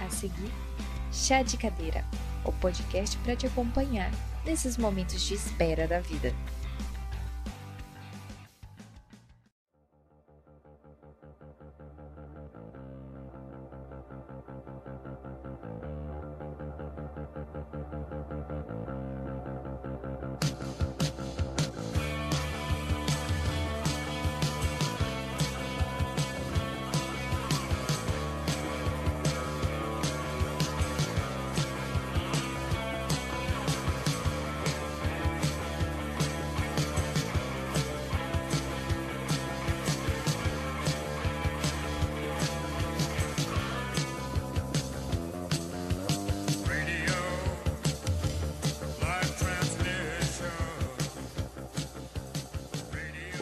A seguir, Chá de Cadeira, o podcast para te acompanhar nesses momentos de espera da vida.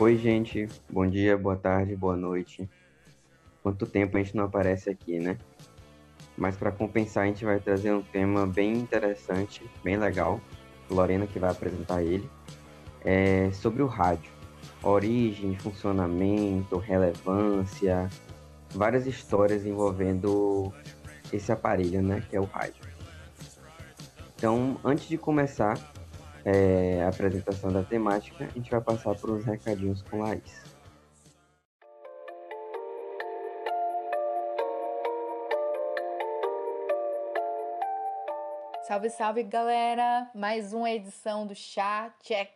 Oi, gente. Bom dia, boa tarde, boa noite. Quanto tempo a gente não aparece aqui, né? Mas para compensar, a gente vai trazer um tema bem interessante, bem legal. Lorena que vai apresentar ele. É sobre o rádio. Origem, funcionamento, relevância, várias histórias envolvendo esse aparelho, né, que é o rádio. Então, antes de começar, é, a apresentação da temática, a gente vai passar por uns recadinhos com Laís. Salve, salve, galera! Mais uma edição do Chá Check.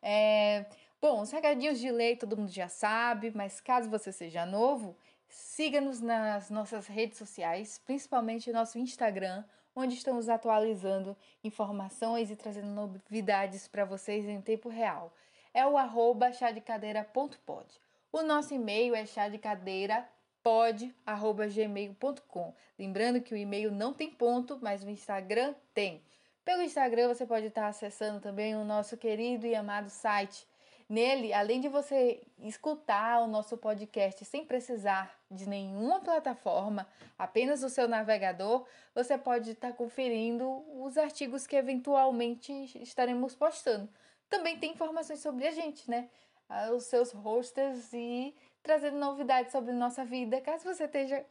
É... Bom, os recadinhos de lei todo mundo já sabe, mas caso você seja novo, siga-nos nas nossas redes sociais, principalmente no nosso Instagram, onde estamos atualizando informações e trazendo novidades para vocês em tempo real. É o arroba chadecadeira.pod. O nosso e-mail é chadecadeirapod.gmail.com. Lembrando que o e-mail não tem ponto, mas o Instagram tem. Pelo Instagram você pode estar acessando também o nosso querido e amado site Nele, além de você escutar o nosso podcast sem precisar de nenhuma plataforma, apenas o seu navegador, você pode estar conferindo os artigos que eventualmente estaremos postando. Também tem informações sobre a gente, né? Ah, os seus hosters e trazendo novidades sobre nossa vida, caso você esteja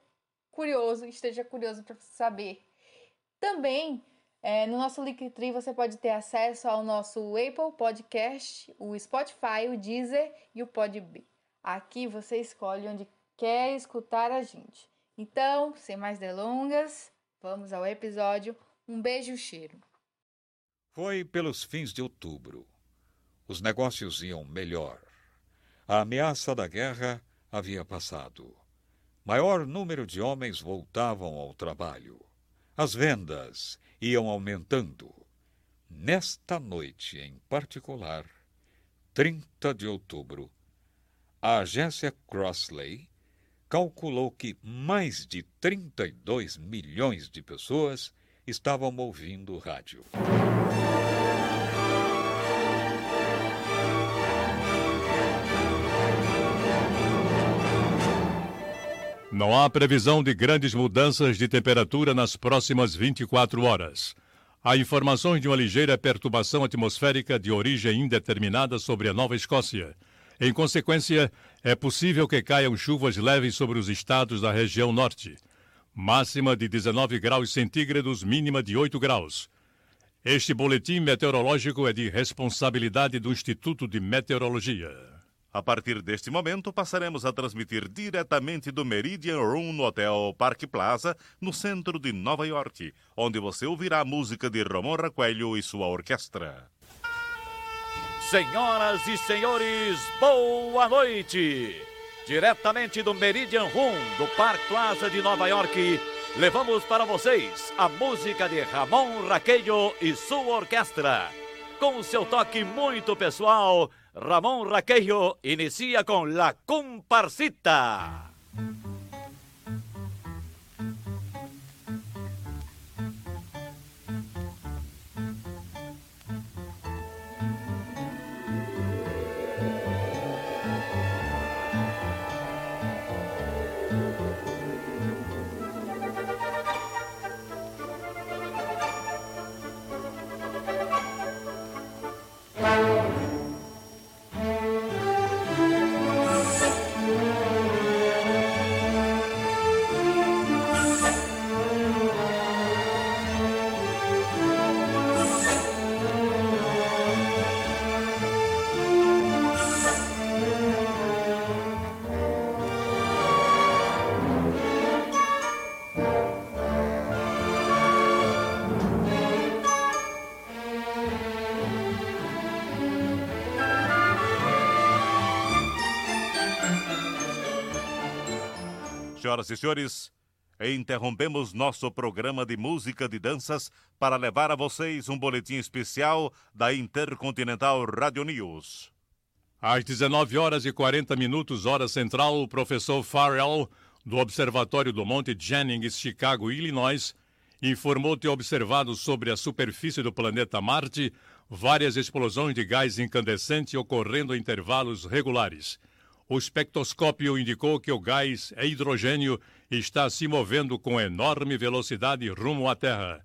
curioso, esteja curioso para saber. Também é, no nosso Linktree você pode ter acesso ao nosso Apple Podcast, o Spotify, o Deezer e o Podbean. Aqui você escolhe onde quer escutar a gente. Então, sem mais delongas, vamos ao episódio. Um beijo, cheiro. Foi pelos fins de outubro. Os negócios iam melhor. A ameaça da guerra havia passado. Maior número de homens voltavam ao trabalho. As vendas iam aumentando. Nesta noite em particular, 30 de outubro, a agência Crossley calculou que mais de 32 milhões de pessoas estavam ouvindo rádio. Não há previsão de grandes mudanças de temperatura nas próximas 24 horas. Há informações de uma ligeira perturbação atmosférica de origem indeterminada sobre a Nova Escócia. Em consequência, é possível que caiam chuvas leves sobre os estados da região norte. Máxima de 19 graus centígrados, mínima de 8 graus. Este boletim meteorológico é de responsabilidade do Instituto de Meteorologia. A partir deste momento, passaremos a transmitir diretamente do Meridian Room no Hotel Park Plaza, no centro de Nova York, onde você ouvirá a música de Ramon Raquelho e sua orquestra. Senhoras e senhores, boa noite! Diretamente do Meridian Room do Park Plaza de Nova York, levamos para vocês a música de Ramon Raquelho e sua orquestra. Com seu toque muito pessoal, Ramón Raquello inicia con la comparsita. Senhoras e senhores, interrompemos nosso programa de música de danças para levar a vocês um boletim especial da Intercontinental Radio News. Às 19 horas e 40 minutos, hora central, o professor Farrell, do Observatório do Monte Jennings, Chicago, Illinois, informou ter observado sobre a superfície do planeta Marte várias explosões de gás incandescente ocorrendo em intervalos regulares. O espectroscópio indicou que o gás é hidrogênio e está se movendo com enorme velocidade rumo à Terra.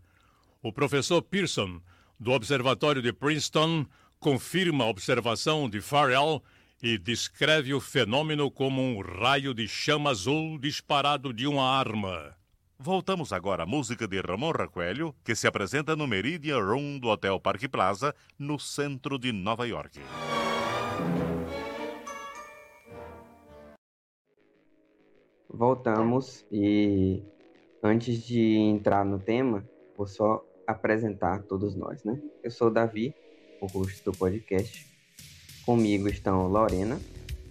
O professor Pearson, do Observatório de Princeton, confirma a observação de Farrell e descreve o fenômeno como um raio de chama azul disparado de uma arma. Voltamos agora à música de Ramon Raquelho, que se apresenta no Meridian Room do Hotel Parque Plaza, no centro de Nova York. Voltamos e antes de entrar no tema, vou só apresentar todos nós, né? Eu sou Davi, o host do podcast. Comigo estão Lorena.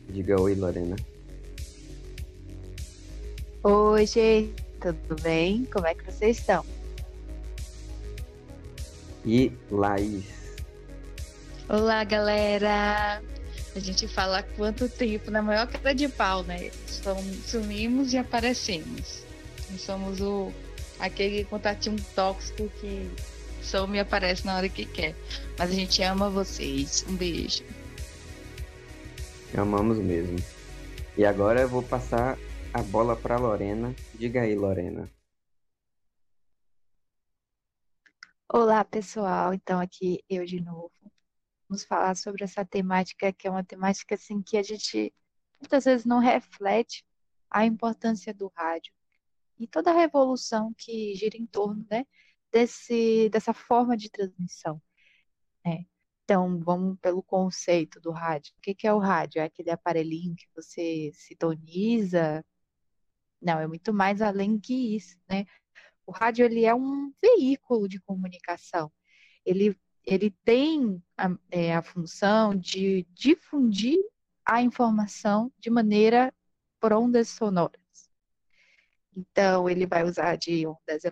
Diga oi, Lorena. Oi, gente tudo bem? Como é que vocês estão? E Laís. Olá, galera! A gente fala há quanto tempo, na maior cara de pau, né? Sumimos e aparecemos. Não somos o aquele contatinho tóxico que some e aparece na hora que quer. Mas a gente ama vocês. Um beijo. Amamos mesmo. E agora eu vou passar a bola para Lorena. Diga aí, Lorena. Olá, pessoal. Então, aqui eu de novo. Vamos falar sobre essa temática que é uma temática assim que a gente muitas vezes não reflete a importância do rádio e toda a revolução que gira em torno, né, desse dessa forma de transmissão. É. Então, vamos pelo conceito do rádio. O que é o rádio? É aquele aparelhinho que você sintoniza não, é muito mais além que isso, né? O rádio ele é um veículo de comunicação. Ele, ele tem a, é, a função de difundir a informação de maneira por ondas sonoras. Então, ele vai usar de ondas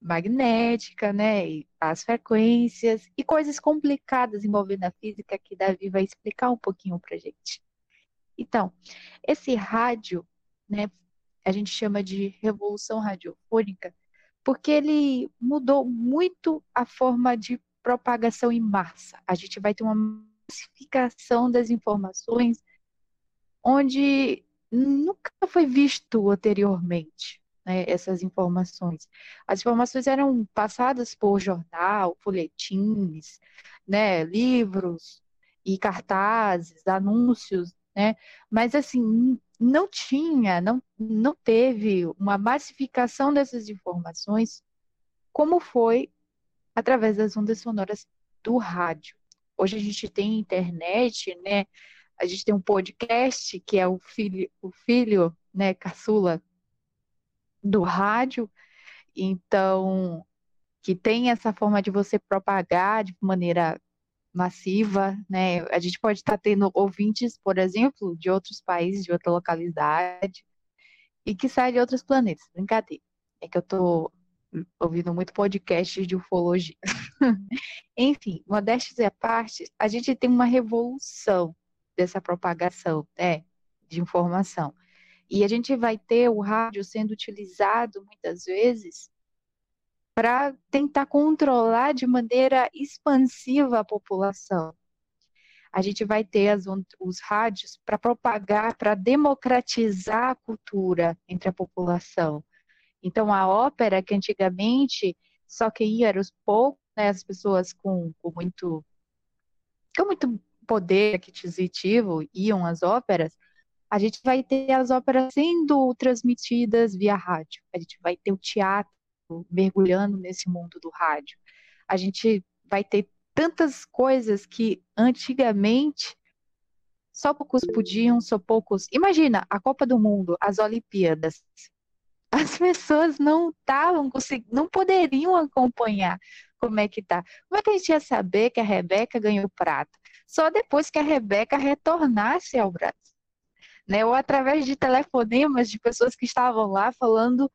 eletromagnéticas, né, e as frequências e coisas complicadas envolvendo a física que Davi vai explicar um pouquinho para gente. Então, esse rádio, né, a gente chama de revolução radiofônica, porque ele mudou muito a forma de propagação em massa. A gente vai ter uma massificação das informações onde nunca foi visto anteriormente né, essas informações. As informações eram passadas por jornal, folhetins, né, livros e cartazes, anúncios, né? Mas assim, não tinha, não, não teve uma massificação dessas informações como foi através das ondas sonoras do rádio. Hoje a gente tem internet, né? A gente tem um podcast que é o filho, o filho, né, caçula do rádio. Então, que tem essa forma de você propagar de maneira massiva, né? A gente pode estar tendo ouvintes, por exemplo, de outros países, de outra localidade, e que saem de outros planetas. Brincadeira. É que eu estou ouvindo muito podcast de ufologia. Enfim, modéstia à parte, a gente tem uma revolução dessa propagação né, de informação. E a gente vai ter o rádio sendo utilizado muitas vezes para tentar controlar de maneira expansiva a população. A gente vai ter as, os rádios para propagar, para democratizar a cultura entre a população. Então, a ópera, que antigamente só quem ia eram os poucos, né, as pessoas com, com, muito, com muito poder aquisitivo iam às óperas, a gente vai ter as óperas sendo transmitidas via rádio. A gente vai ter o teatro mergulhando nesse mundo do rádio. A gente vai ter tantas coisas que antigamente só poucos podiam, só poucos. Imagina a Copa do Mundo, as Olimpíadas. As pessoas não estavam conseguindo, não poderiam acompanhar como é que tá. Como é que a gente ia saber que a Rebeca ganhou prata? Só depois que a Rebeca retornasse ao Brasil. né? Ou através de telefonemas de pessoas que estavam lá falando,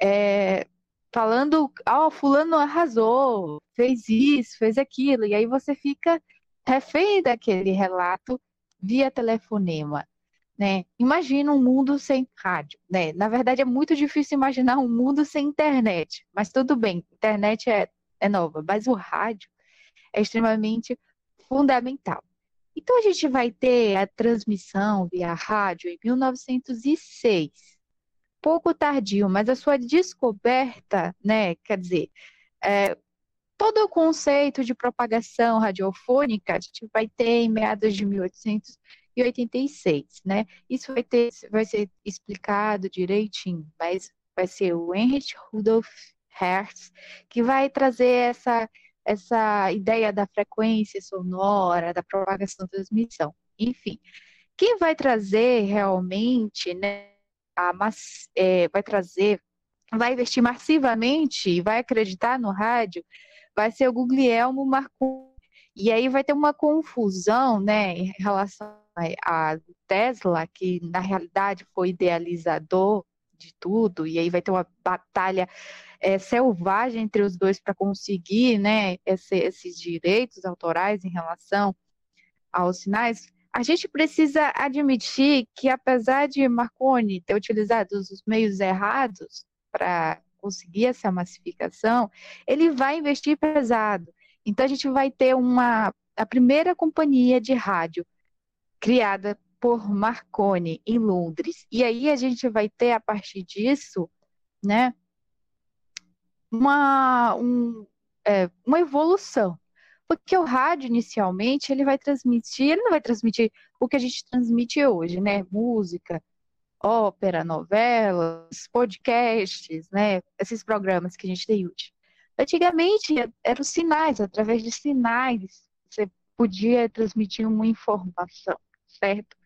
é, falando, ó, oh, fulano arrasou, fez isso, fez aquilo, e aí você fica refém daquele relato via telefonema. Né? Imagina um mundo sem rádio, né? Na verdade é muito difícil imaginar um mundo sem internet, mas tudo bem, internet é, é nova, mas o rádio é extremamente fundamental. Então a gente vai ter a transmissão via rádio em 1906. Pouco tardio, mas a sua descoberta, né, quer dizer, é, todo o conceito de propagação radiofônica a gente vai ter em meados de 1886, né? Isso vai ter, vai ser explicado direitinho, mas vai ser o Heinrich Rudolf Hertz que vai trazer essa essa ideia da frequência sonora, da propagação da transmissão. Enfim, quem vai trazer realmente, né, a, é, vai trazer, vai investir massivamente e vai acreditar no rádio, vai ser o Guglielmo Marconi. E aí vai ter uma confusão, né, em relação a Tesla, que na realidade foi idealizador de tudo, e aí vai ter uma batalha é, selvagem entre os dois para conseguir né, esse, esses direitos autorais em relação aos sinais, a gente precisa admitir que, apesar de Marconi ter utilizado os meios errados para conseguir essa massificação, ele vai investir pesado. Então, a gente vai ter uma, a primeira companhia de rádio criada por Marconi em Londres. E aí a gente vai ter, a partir disso, né, uma, um, é, uma evolução. Porque o rádio, inicialmente, ele vai transmitir, ele não vai transmitir o que a gente transmite hoje, né? Música, ópera, novelas, podcasts, né? Esses programas que a gente tem hoje. Antigamente, eram sinais, através de sinais, você podia transmitir uma informação, certo?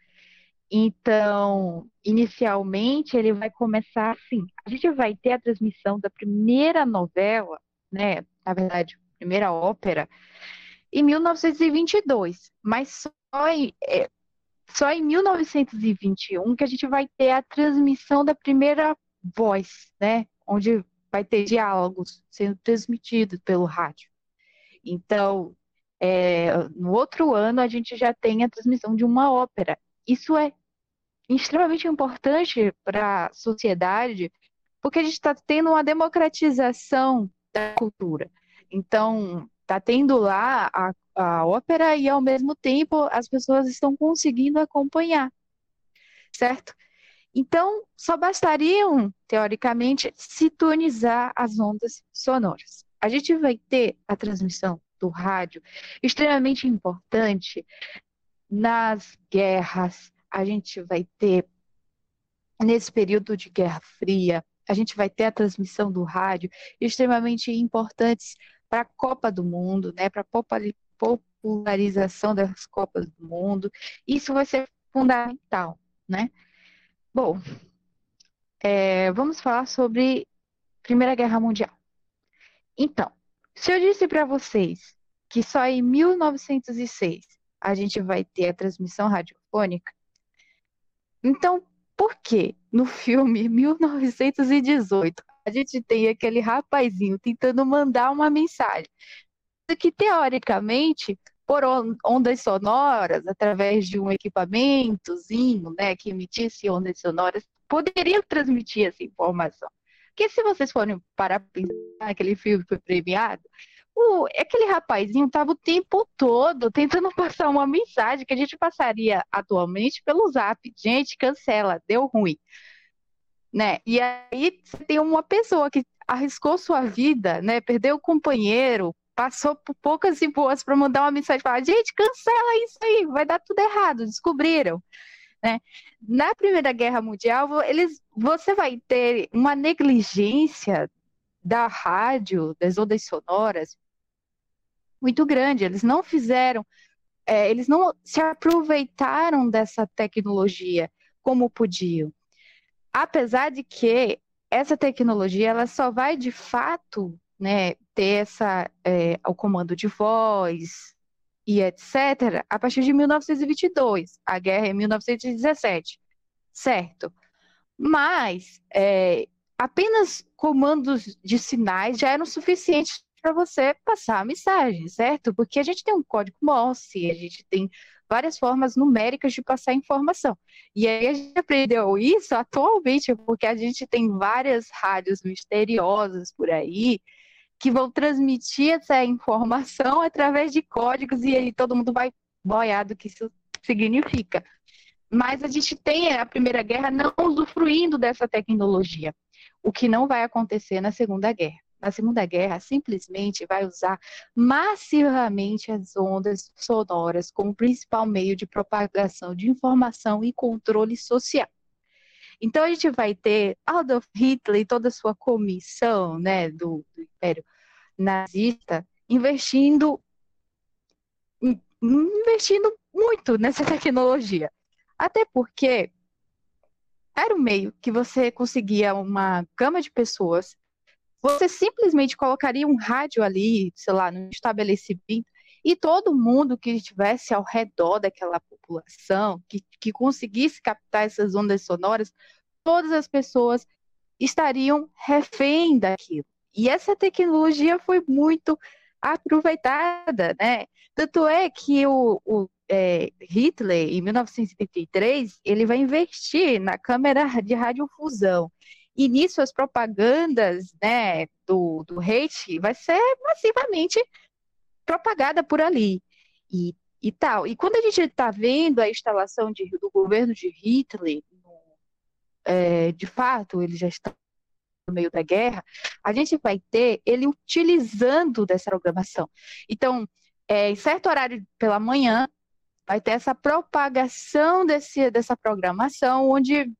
Então, inicialmente, ele vai começar assim. A gente vai ter a transmissão da primeira novela, né? Na verdade, primeira ópera, em 1922. Mas só em, é, só em 1921 que a gente vai ter a transmissão da primeira voz, né? Onde vai ter diálogos sendo transmitidos pelo rádio. Então, é, no outro ano, a gente já tem a transmissão de uma ópera. Isso é extremamente importante para a sociedade, porque a gente está tendo uma democratização da cultura. Então, está tendo lá a, a ópera e, ao mesmo tempo, as pessoas estão conseguindo acompanhar, certo? Então, só bastariam, teoricamente, sintonizar as ondas sonoras. A gente vai ter a transmissão do rádio extremamente importante nas guerras, a gente vai ter, nesse período de Guerra Fria, a gente vai ter a transmissão do rádio extremamente importantes para a Copa do Mundo, né, para a popularização das Copas do Mundo. Isso vai ser fundamental, né? Bom, é, vamos falar sobre Primeira Guerra Mundial. Então, se eu disse para vocês que só em 1906 a gente vai ter a transmissão radiofônica, então, por que no filme 1918 a gente tem aquele rapazinho tentando mandar uma mensagem que teoricamente por ondas sonoras, através de um equipamentozinho, né, que emitisse ondas sonoras, poderia transmitir essa informação. Porque se vocês forem para pensar aquele filme foi premiado, o, aquele rapazinho estava o tempo todo tentando passar uma mensagem que a gente passaria atualmente pelo zap. Gente, cancela, deu ruim. Né? E aí você tem uma pessoa que arriscou sua vida, né? Perdeu o companheiro, passou por poucas e boas para mandar uma mensagem falar, gente, cancela isso aí, vai dar tudo errado, descobriram. Né? Na Primeira Guerra Mundial, eles, você vai ter uma negligência da rádio, das ondas sonoras, muito grande. Eles não fizeram, é, eles não se aproveitaram dessa tecnologia como podiam. Apesar de que essa tecnologia ela só vai de fato né, ter essa, é, o comando de voz e etc., a partir de 1922. A guerra é em 1917. certo? Mas é, apenas comandos de sinais já eram suficientes para você passar a mensagem, certo? Porque a gente tem um código Morse, a gente tem várias formas numéricas de passar informação. E aí a gente aprendeu isso atualmente, porque a gente tem várias rádios misteriosas por aí que vão transmitir essa informação através de códigos e aí todo mundo vai boiar do que isso significa. Mas a gente tem a Primeira Guerra não usufruindo dessa tecnologia, o que não vai acontecer na Segunda Guerra na Segunda Guerra simplesmente vai usar massivamente as ondas sonoras como principal meio de propagação de informação e controle social. Então a gente vai ter Adolf Hitler e toda a sua comissão né, do, do Império nazista investindo investindo muito nessa tecnologia. Até porque era um meio que você conseguia uma gama de pessoas você simplesmente colocaria um rádio ali, sei lá, no estabelecimento, e todo mundo que estivesse ao redor daquela população, que, que conseguisse captar essas ondas sonoras, todas as pessoas estariam refém daquilo. E essa tecnologia foi muito aproveitada, né? Tanto é que o, o é, Hitler, em 1973, ele vai investir na câmera de radiofusão. E nisso as propagandas né, do, do hate vai ser massivamente propagada por ali. E, e tal. E quando a gente está vendo a instalação de, do governo de Hitler, é, de fato, ele já está no meio da guerra, a gente vai ter ele utilizando dessa programação. Então, é, em certo horário pela manhã, vai ter essa propagação desse, dessa programação, onde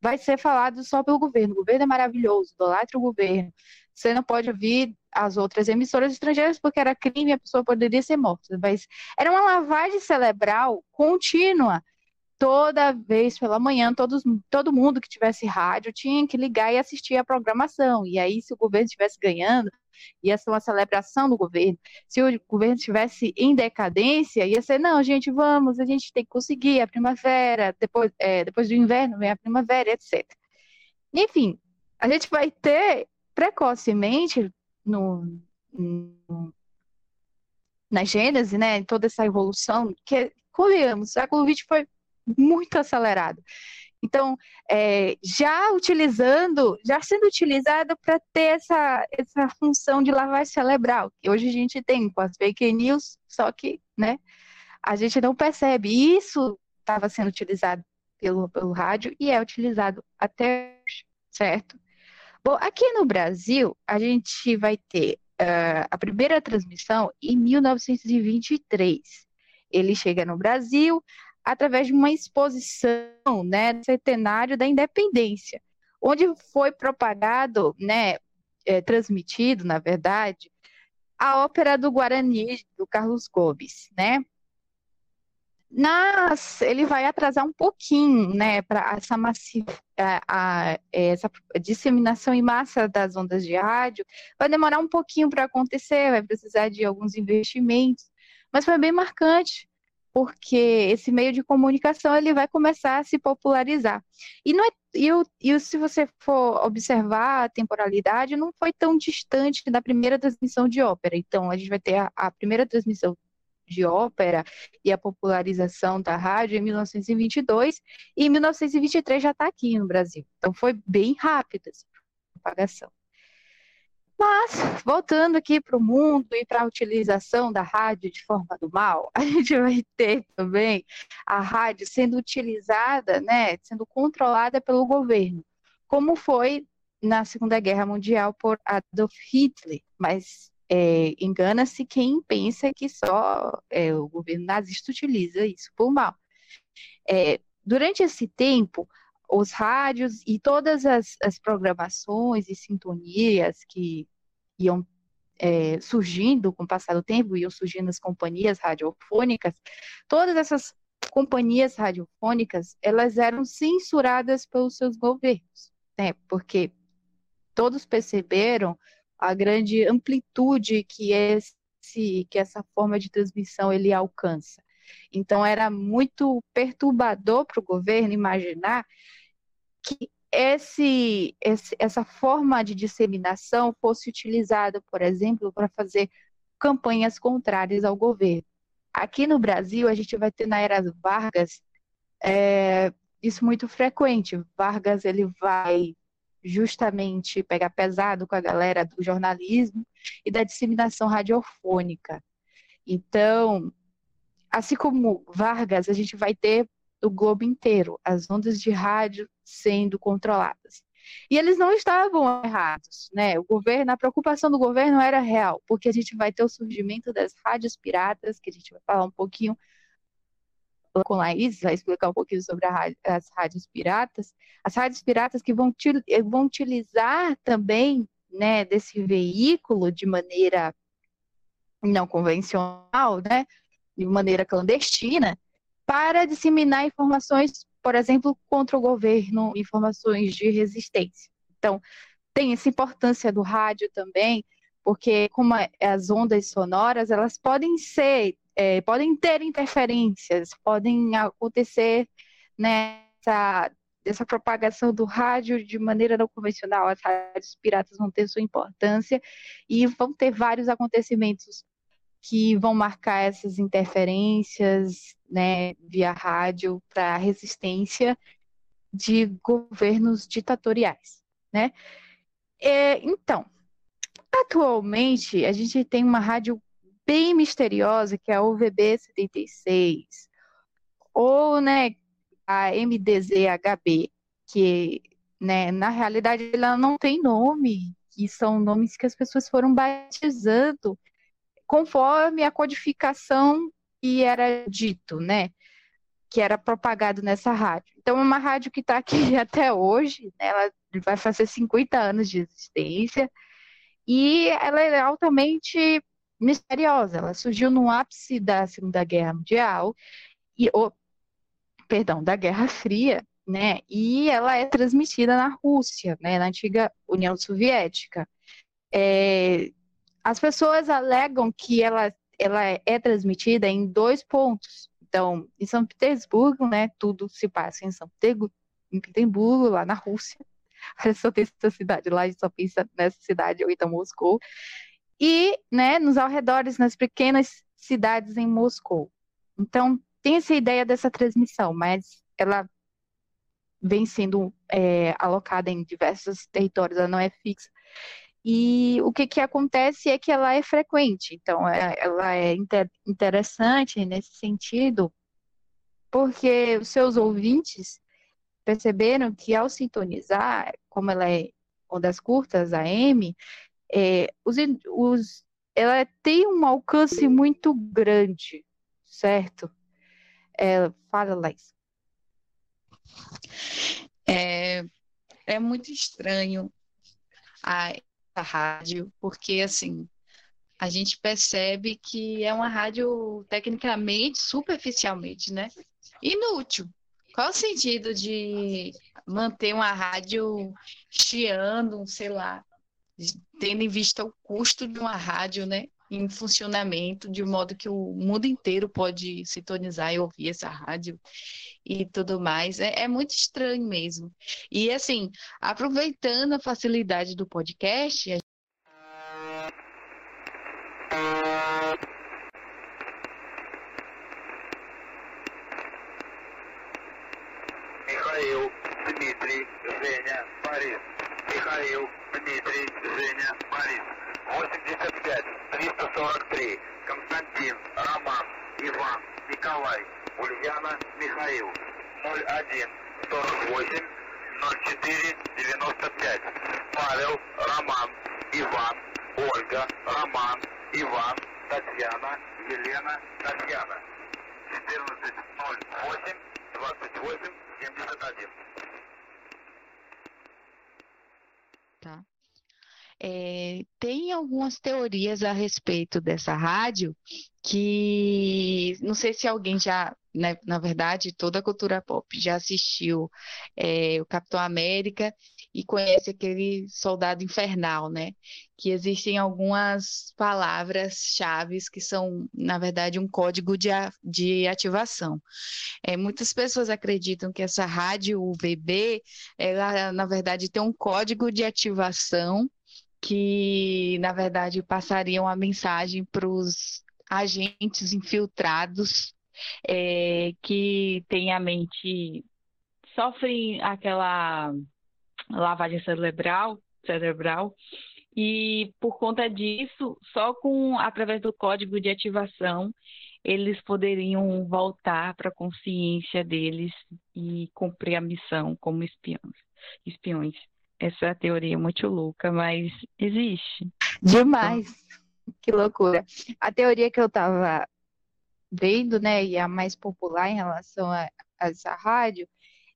vai ser falado só pelo governo. O governo é maravilhoso, idolatra o governo. Você não pode ouvir as outras emissoras estrangeiras porque era crime e a pessoa poderia ser morta. Mas era uma lavagem cerebral contínua. Toda vez pela manhã, todos, todo mundo que tivesse rádio tinha que ligar e assistir a programação. E aí, se o governo estivesse ganhando, ia ser uma celebração do governo. Se o governo estivesse em decadência, ia ser, não, gente, vamos, a gente tem que conseguir a primavera, depois, é, depois do inverno vem a primavera, etc. Enfim, a gente vai ter precocemente no, no na Gênese, né, toda essa evolução, que, convenhamos, século XX foi muito acelerado. Então, é, já utilizando, já sendo utilizado para ter essa, essa função de lavagem cerebral, que hoje a gente tem com as fake news, só que né, a gente não percebe. Isso estava sendo utilizado pelo, pelo rádio e é utilizado até hoje, certo? Bom, aqui no Brasil, a gente vai ter uh, a primeira transmissão em 1923. Ele chega no Brasil, através de uma exposição, né, do centenário da independência, onde foi propagado, né, é, transmitido, na verdade, a ópera do Guarani, do Carlos Gomes, né? Mas ele vai atrasar um pouquinho, né, para essa a, a, essa disseminação em massa das ondas de rádio, vai demorar um pouquinho para acontecer, vai precisar de alguns investimentos, mas foi bem marcante, porque esse meio de comunicação ele vai começar a se popularizar. E, não é, e, e se você for observar a temporalidade, não foi tão distante da primeira transmissão de ópera. Então, a gente vai ter a, a primeira transmissão de ópera e a popularização da rádio em 1922, e em 1923 já está aqui no Brasil. Então, foi bem rápida essa propagação. Mas, voltando aqui para o mundo e para a utilização da rádio de forma do mal, a gente vai ter também a rádio sendo utilizada, né, sendo controlada pelo governo, como foi na Segunda Guerra Mundial por Adolf Hitler. Mas é, engana-se quem pensa que só é, o governo nazista utiliza isso por mal. É, durante esse tempo, os rádios e todas as, as programações e sintonias que iam é, surgindo com o passar do tempo, iam surgindo as companhias radiofônicas, todas essas companhias radiofônicas, elas eram censuradas pelos seus governos, né? Porque todos perceberam a grande amplitude que esse que essa forma de transmissão ele alcança. Então era muito perturbador para o governo imaginar que esse, esse, essa forma de disseminação fosse utilizada, por exemplo, para fazer campanhas contrárias ao governo. Aqui no Brasil, a gente vai ter na era Vargas é, isso muito frequente. Vargas ele vai justamente pegar pesado com a galera do jornalismo e da disseminação radiofônica. Então, assim como Vargas, a gente vai ter o globo inteiro, as ondas de rádio sendo controladas. E eles não estavam errados, né? O governo, a preocupação do governo era real, porque a gente vai ter o surgimento das rádios piratas, que a gente vai falar um pouquinho com Laís, vai explicar um pouquinho sobre as rádios piratas. As rádios piratas que vão, vão utilizar também, né, desse veículo de maneira não convencional, né, de maneira clandestina, para disseminar informações, por exemplo, contra o governo, informações de resistência. Então, tem essa importância do rádio também, porque como as ondas sonoras, elas podem ser, é, podem ter interferências, podem acontecer nessa dessa propagação do rádio de maneira não convencional, as rádios piratas vão ter sua importância e vão ter vários acontecimentos que vão marcar essas interferências né, via rádio para a resistência de governos ditatoriais. Né? É, então, atualmente a gente tem uma rádio bem misteriosa que é a UVB 76 ou né, a MDZHB, que né, na realidade ela não tem nome, que são nomes que as pessoas foram batizando conforme a codificação que era dito, né? Que era propagado nessa rádio. Então, é uma rádio que está aqui até hoje, né? ela vai fazer 50 anos de existência, e ela é altamente misteriosa. Ela surgiu no ápice da Segunda Guerra Mundial, e, perdão, da Guerra Fria, né? E ela é transmitida na Rússia, né? Na antiga União Soviética. É, as pessoas alegam que ela, ela é transmitida em dois pontos. Então, em São Petersburgo, né, tudo se passa em São Petersburgo, lá na Rússia. Só tem essa cidade lá, a gente só pensa nessa cidade, ou então Moscou. E, né, nos arredores, nas pequenas cidades em Moscou. Então, tem essa ideia dessa transmissão, mas ela vem sendo é, alocada em diversos territórios, ela não é fixa. E o que, que acontece é que ela é frequente, então é, ela é inter, interessante nesse sentido, porque os seus ouvintes perceberam que ao sintonizar, como ela é ondas curtas, a M, é, os, os, ela tem um alcance muito grande, certo? É, fala, Laís. É, é muito estranho a rádio, porque assim, a gente percebe que é uma rádio tecnicamente, superficialmente, né? Inútil. Qual o sentido de manter uma rádio chiando, sei lá, tendo em vista o custo de uma rádio, né? Em funcionamento, de modo que o mundo inteiro pode sintonizar e ouvir essa rádio e tudo mais. É, é, muito estranho mesmo. E assim, aproveitando a facilidade do podcast. Михаил, Дмитрий, Женя, Борис. 85, 343. Константин, Роман, Иван, Николай. Ульяна Михаил. 01 48 04 95. Павел, Роман, Иван, Ольга, Роман, Иван, Татьяна, Елена, Татьяна. 14 28 71. Tá. É, tem algumas teorias a respeito dessa rádio que não sei se alguém já né, na verdade, toda a cultura pop já assistiu é, o Capitão América e conhece aquele soldado infernal, né? Que existem algumas palavras-chave que são, na verdade, um código de, de ativação. É, muitas pessoas acreditam que essa rádio UVB, ela, na verdade, tem um código de ativação que, na verdade, passariam a mensagem para os agentes infiltrados é, que têm a mente, sofrem aquela lavagem cerebral, cerebral e por conta disso, só com através do código de ativação, eles poderiam voltar para a consciência deles e cumprir a missão como espiões. espiões. Essa é teoria muito louca, mas existe. Demais. Que loucura. A teoria que eu estava vendo, né, e a mais popular em relação a essa rádio,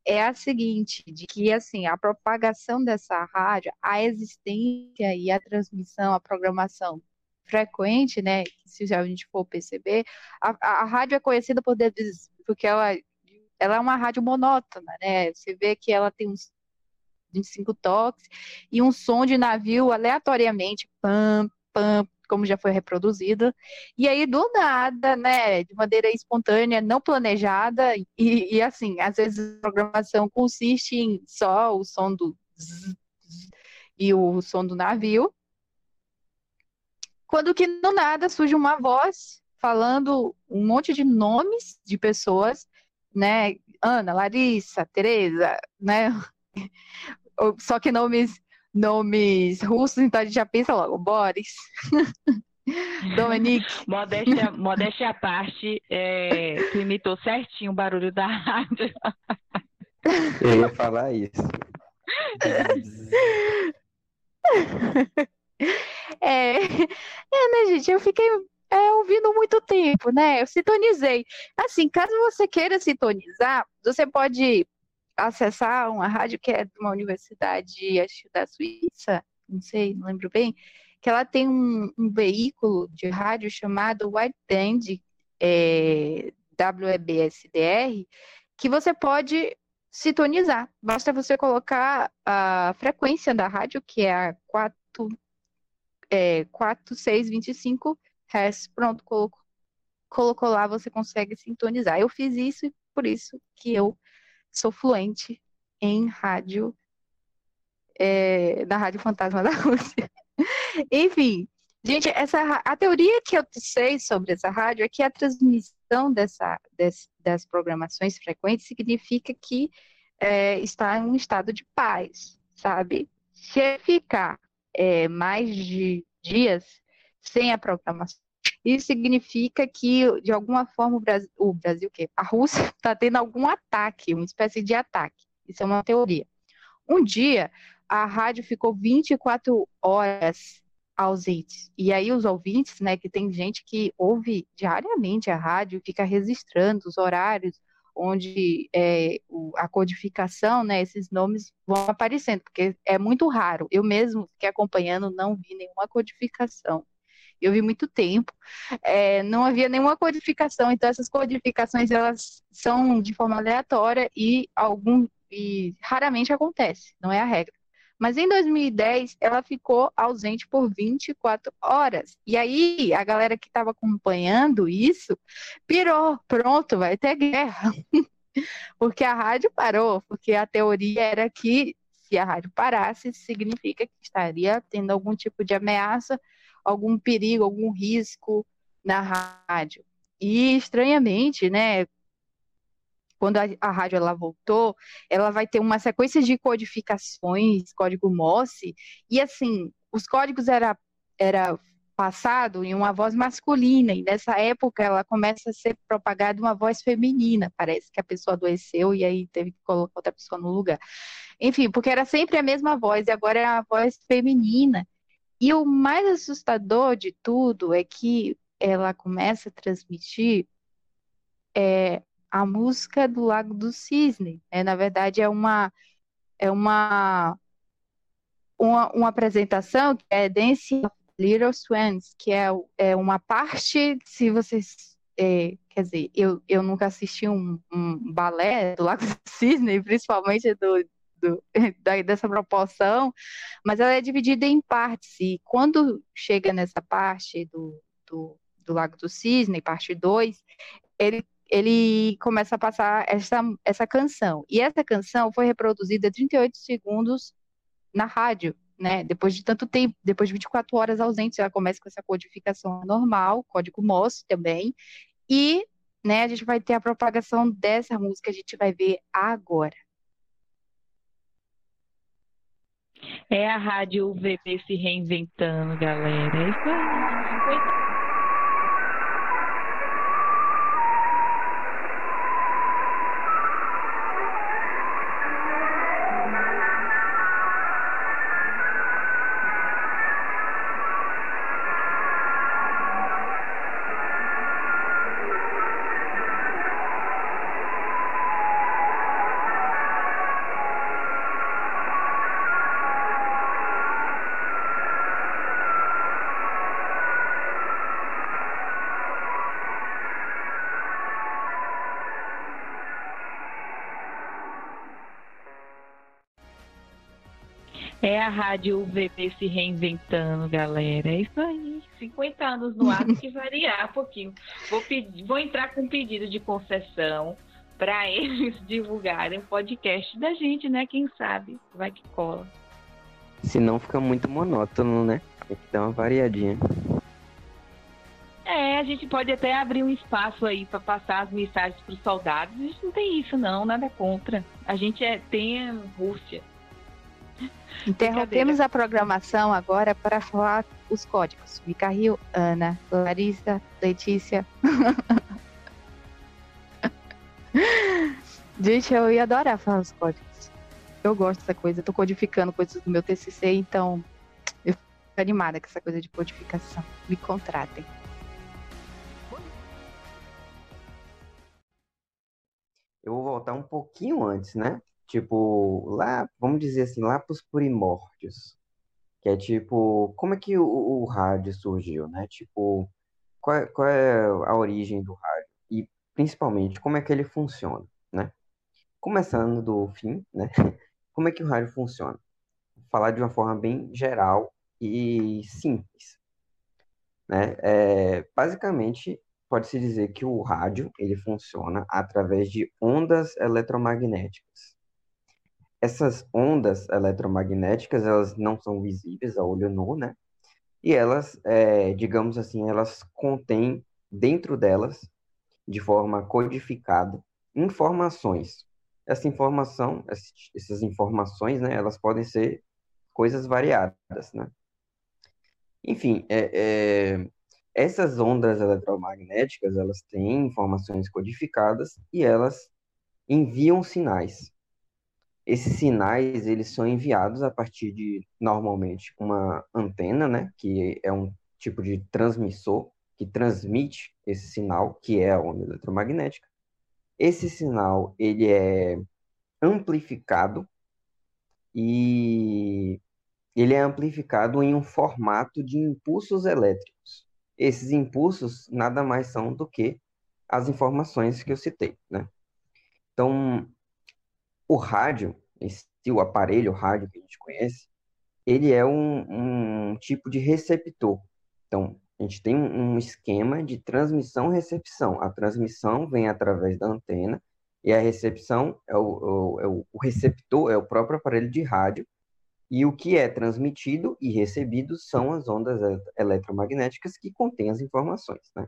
é a seguinte, de que assim, a propagação dessa rádio, a existência e a transmissão, a programação frequente, né, se a gente for perceber, a, a rádio é conhecida por porque ela, ela é uma rádio monótona, né, você vê que ela tem uns 25 toques e um som de navio aleatoriamente, pam, pam, como já foi reproduzido. E aí, do nada, né, de maneira espontânea, não planejada, e, e assim, às vezes a programação consiste em só o som do zzz, e o som do navio. Quando que do nada surge uma voz falando um monte de nomes de pessoas, né? Ana, Larissa, Tereza, né? Só que nomes nomes russos, então a gente já pensa logo, Boris. Dominique. Modéstia, modéstia à parte, é, tu imitou certinho o barulho da rádio. Eu ia falar isso. É, é, né, gente? Eu fiquei é, ouvindo muito tempo, né? Eu sintonizei. Assim, caso você queira sintonizar, você pode acessar uma rádio que é de uma universidade, acho da Suíça, não sei, não lembro bem, que ela tem um, um veículo de rádio chamado Wideband é, WEBSDR, que você pode sintonizar. Basta você colocar a frequência da rádio, que é a 4, é, 4625 Hz. Pronto, colocou, colocou lá, você consegue sintonizar. Eu fiz isso e por isso que eu sou fluente em rádio, é, da Rádio Fantasma da Rússia. Enfim, gente, essa, a teoria que eu sei sobre essa rádio é que a transmissão dessa, des, das programações frequentes significa que é, está em um estado de paz, sabe? Se ficar é, mais de dias sem a programação isso significa que, de alguma forma, o Brasil, o Brasil que a Rússia está tendo algum ataque, uma espécie de ataque. Isso é uma teoria. Um dia, a rádio ficou 24 horas ausente. E aí os ouvintes, né, que tem gente que ouve diariamente a rádio, fica registrando os horários onde é, a codificação, né, esses nomes vão aparecendo, porque é muito raro. Eu mesmo fiquei acompanhando, não vi nenhuma codificação eu vi muito tempo, é, não havia nenhuma codificação, então essas codificações elas são de forma aleatória e algum e raramente acontece, não é a regra. Mas em 2010 ela ficou ausente por 24 horas. E aí a galera que estava acompanhando isso pirou, pronto, vai ter guerra. porque a rádio parou, porque a teoria era que se a rádio parasse, significa que estaria tendo algum tipo de ameaça algum perigo, algum risco na rádio. E estranhamente, né, quando a, a, rádio ela voltou, ela vai ter uma sequência de codificações, código Morse, e assim, os códigos era era passado em uma voz masculina, e nessa época ela começa a ser propagada uma voz feminina, parece que a pessoa adoeceu e aí teve que colocar outra pessoa no lugar. Enfim, porque era sempre a mesma voz, e agora é a voz feminina. E o mais assustador de tudo é que ela começa a transmitir é, a música do Lago do Cisne. Né? Na verdade, é uma é uma, uma, uma apresentação que é Dance of Little Swans, que é, é uma parte, se vocês é, quer dizer, eu, eu nunca assisti um, um balé do Lago do Cisne, principalmente do, do, da, dessa proporção, mas ela é dividida em partes, e quando chega nessa parte do, do, do Lago do Cisne, parte 2, ele, ele começa a passar essa, essa canção, e essa canção foi reproduzida 38 segundos na rádio, né? Depois de tanto tempo, depois de 24 horas ausentes, ela começa com essa codificação normal, código Morse também, e né, a gente vai ter a propagação dessa música, a gente vai ver agora. É a rádio UVB se reinventando, galera. É isso aí. Rádio UVB se reinventando, galera. É isso aí. 50 anos no ar, tem que variar um pouquinho. Vou, pedir, vou entrar com um pedido de concessão para eles divulgarem o podcast da gente, né? Quem sabe vai que cola. Senão fica muito monótono, né? Tem que dar uma variadinha. É, a gente pode até abrir um espaço aí para passar as mensagens para os soldados. A gente não tem isso, não, nada contra. A gente é, tem Rússia. Interrompemos a programação agora para falar os códigos. Micael, Ana, Larissa, Letícia. Gente, eu ia adorar falar os códigos. Eu gosto dessa coisa. Eu tô codificando coisas do meu TCC, então eu fico animada com essa coisa de codificação. Me contratem. Eu vou voltar um pouquinho antes, né? Tipo, lá, vamos dizer assim, lá para os primórdios. Que é tipo, como é que o, o rádio surgiu, né? Tipo, qual é, qual é a origem do rádio? E principalmente, como é que ele funciona, né? Começando do fim, né? Como é que o rádio funciona? Vou falar de uma forma bem geral e simples. Né? É, basicamente, pode-se dizer que o rádio ele funciona através de ondas eletromagnéticas. Essas ondas eletromagnéticas, elas não são visíveis a olho nu, né? E elas, é, digamos assim, elas contêm dentro delas, de forma codificada, informações. Essa informação, essas informações, né, elas podem ser coisas variadas, né? Enfim, é, é, essas ondas eletromagnéticas, elas têm informações codificadas e elas enviam sinais. Esses sinais, eles são enviados a partir de, normalmente, uma antena, né, que é um tipo de transmissor que transmite esse sinal, que é a onda eletromagnética. Esse sinal, ele é amplificado e ele é amplificado em um formato de impulsos elétricos. Esses impulsos nada mais são do que as informações que eu citei, né? Então, o rádio, esse, o aparelho rádio que a gente conhece, ele é um, um tipo de receptor. Então, a gente tem um esquema de transmissão-recepção. A transmissão vem através da antena e a recepção é o, é o, receptor, é o próprio aparelho de rádio. E o que é transmitido e recebido são as ondas eletromagnéticas que contêm as informações. Né?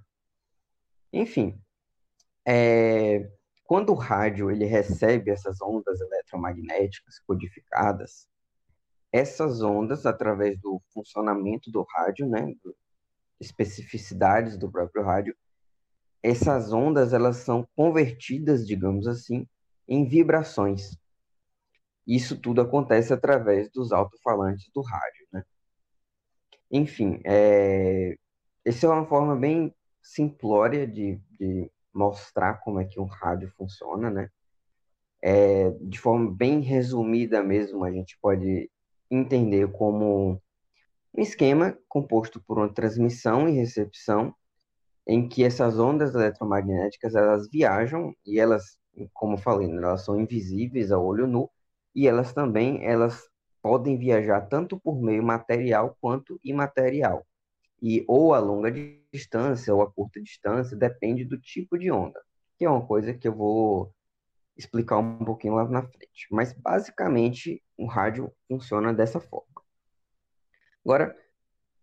Enfim, é, quando o rádio ele recebe essas ondas eletromagnéticas codificadas, essas ondas, através do funcionamento do rádio, né, especificidades do próprio rádio, essas ondas elas são convertidas, digamos assim, em vibrações. Isso tudo acontece através dos alto-falantes do rádio, né? Enfim, é... essa é uma forma bem simplória de, de mostrar como é que um rádio funciona, né? É, de forma bem resumida mesmo, a gente pode entender como um esquema composto por uma transmissão e recepção em que essas ondas eletromagnéticas elas viajam e elas, como falei, né, elas são invisíveis ao olho nu e elas também elas podem viajar tanto por meio material quanto imaterial e ou a longa distância ou a curta distância depende do tipo de onda, que é uma coisa que eu vou explicar um pouquinho lá na frente. Mas basicamente o rádio funciona dessa forma. Agora,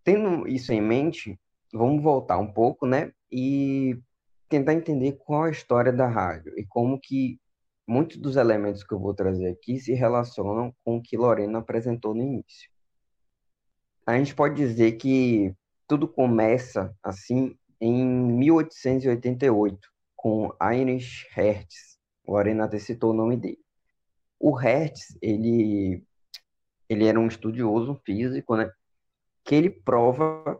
tendo isso em mente, vamos voltar um pouco, né? E tentar entender qual a história da rádio e como que muitos dos elementos que eu vou trazer aqui se relacionam com o que Lorena apresentou no início. A gente pode dizer que tudo começa assim em 1888 com Heinrich Hertz. Lorena até citou o nome dele. O Hertz, ele ele era um estudioso físico, né? Que ele prova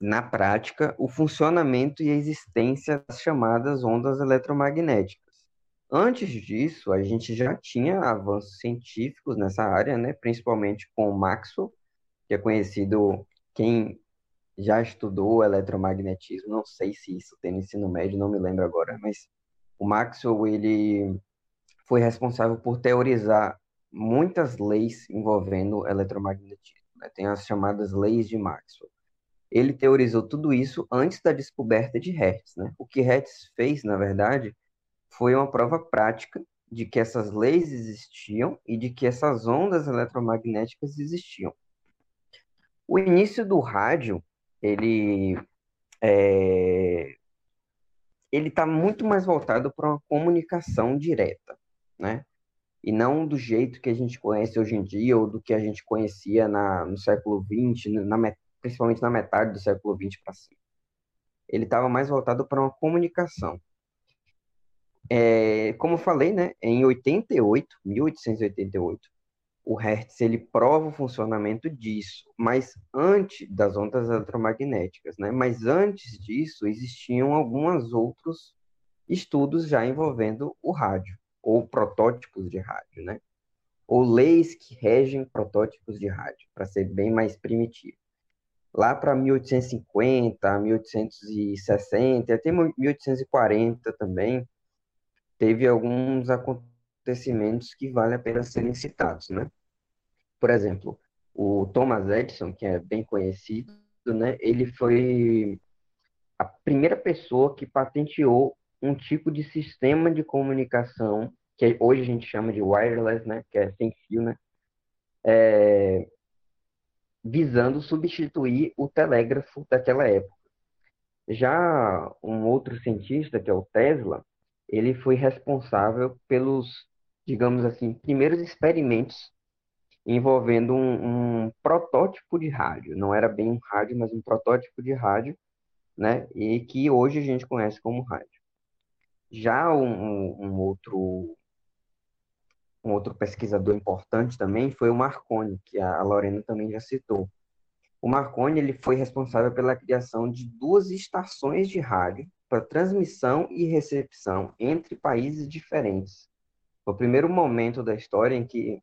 na prática, o funcionamento e a existência das chamadas ondas eletromagnéticas. Antes disso, a gente já tinha avanços científicos nessa área, né? principalmente com Maxwell, que é conhecido, quem já estudou eletromagnetismo, não sei se isso tem no ensino médio, não me lembro agora, mas o Maxwell, ele foi responsável por teorizar muitas leis envolvendo eletromagnetismo. Né? Tem as chamadas leis de Maxwell ele teorizou tudo isso antes da descoberta de Hertz. Né? O que Hertz fez, na verdade, foi uma prova prática de que essas leis existiam e de que essas ondas eletromagnéticas existiam. O início do rádio, ele é, ele está muito mais voltado para uma comunicação direta, né? E não do jeito que a gente conhece hoje em dia ou do que a gente conhecia na, no século XX, na, principalmente na metade do século XX para cima. Ele estava mais voltado para uma comunicação. É, como eu falei, né, em 88, 1888, o Hertz ele prova o funcionamento disso, mas antes das ondas eletromagnéticas, né? Mas antes disso existiam alguns outros estudos já envolvendo o rádio ou protótipos de rádio, né? Ou leis que regem protótipos de rádio, para ser bem mais primitivo lá para 1850, 1860, até 1840 também, teve alguns acontecimentos que vale a pena serem citados, né? Por exemplo, o Thomas Edison, que é bem conhecido, né? Ele foi a primeira pessoa que patenteou um tipo de sistema de comunicação que hoje a gente chama de wireless, né? Que é sem fio, né? É, visando substituir o telégrafo daquela época. Já um outro cientista, que é o Tesla, ele foi responsável pelos, digamos assim, primeiros experimentos envolvendo um, um, protótipo de rádio. Não era bem um rádio, mas um protótipo de rádio, né? E que hoje a gente conhece como rádio. Já um, um outro um outro pesquisador importante também foi o Marconi, que a Lorena também já citou. O Marconi ele foi responsável pela criação de duas estações de rádio para transmissão e recepção entre países diferentes. Foi o primeiro momento da história em que